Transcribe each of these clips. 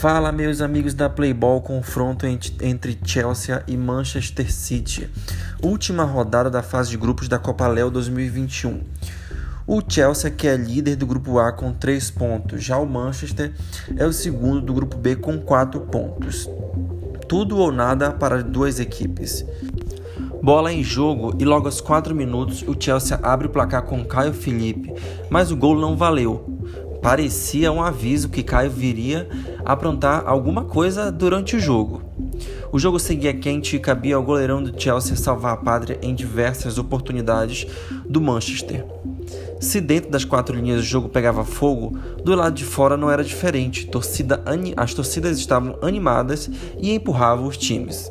Fala, meus amigos da Playball, confronto entre Chelsea e Manchester City. Última rodada da fase de grupos da Copa Léo 2021. O Chelsea, que é líder do grupo A com 3 pontos, já o Manchester é o segundo do grupo B com 4 pontos. Tudo ou nada para duas equipes. Bola em jogo e logo aos 4 minutos o Chelsea abre o placar com Caio Felipe, mas o gol não valeu. Parecia um aviso que Caio viria aprontar alguma coisa durante o jogo. O jogo seguia quente e cabia ao goleirão do Chelsea salvar a pátria em diversas oportunidades do Manchester. Se dentro das quatro linhas o jogo pegava fogo, do lado de fora não era diferente. Torcida, as torcidas estavam animadas e empurravam os times.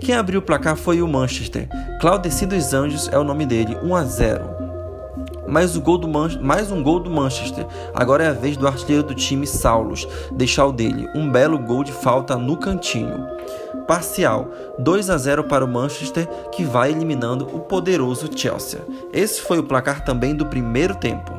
Quem abriu o placar foi o Manchester. Claudeci dos Anjos é o nome dele, 1 a 0 mais, gol do Man mais um gol do Manchester. Agora é a vez do artilheiro do time, Saulos, deixar o dele. Um belo gol de falta no cantinho. Parcial: 2 a 0 para o Manchester, que vai eliminando o poderoso Chelsea. Esse foi o placar também do primeiro tempo.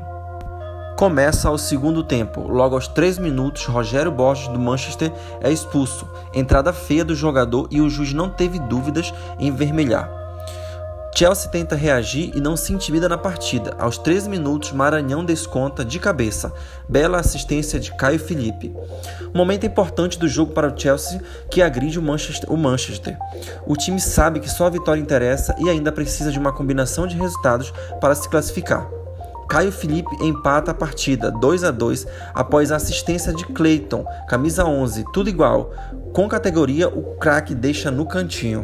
Começa o segundo tempo. Logo aos 3 minutos, Rogério Borges do Manchester é expulso. Entrada feia do jogador e o juiz não teve dúvidas em vermelhar. Chelsea tenta reagir e não se intimida na partida. Aos 13 minutos, Maranhão desconta de cabeça. Bela assistência de Caio Felipe. momento importante do jogo para o Chelsea que agride o Manchester, o Manchester. O time sabe que só a vitória interessa e ainda precisa de uma combinação de resultados para se classificar. Caio Felipe empata a partida 2 a 2 após a assistência de Clayton, camisa 11, tudo igual. Com categoria, o craque deixa no cantinho.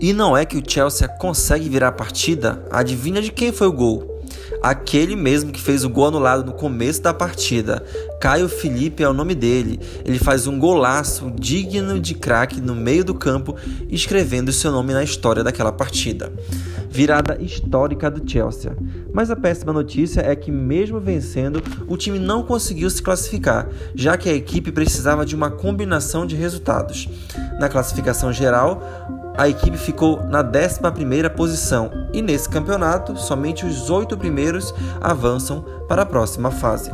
E não é que o Chelsea consegue virar a partida? Adivinha de quem foi o gol? Aquele mesmo que fez o gol anulado no começo da partida. Caio Felipe é o nome dele. Ele faz um golaço digno de craque no meio do campo, escrevendo seu nome na história daquela partida. Virada histórica do Chelsea. Mas a péssima notícia é que, mesmo vencendo, o time não conseguiu se classificar, já que a equipe precisava de uma combinação de resultados. Na classificação geral, a equipe ficou na 11ª posição e nesse campeonato somente os oito primeiros avançam para a próxima fase.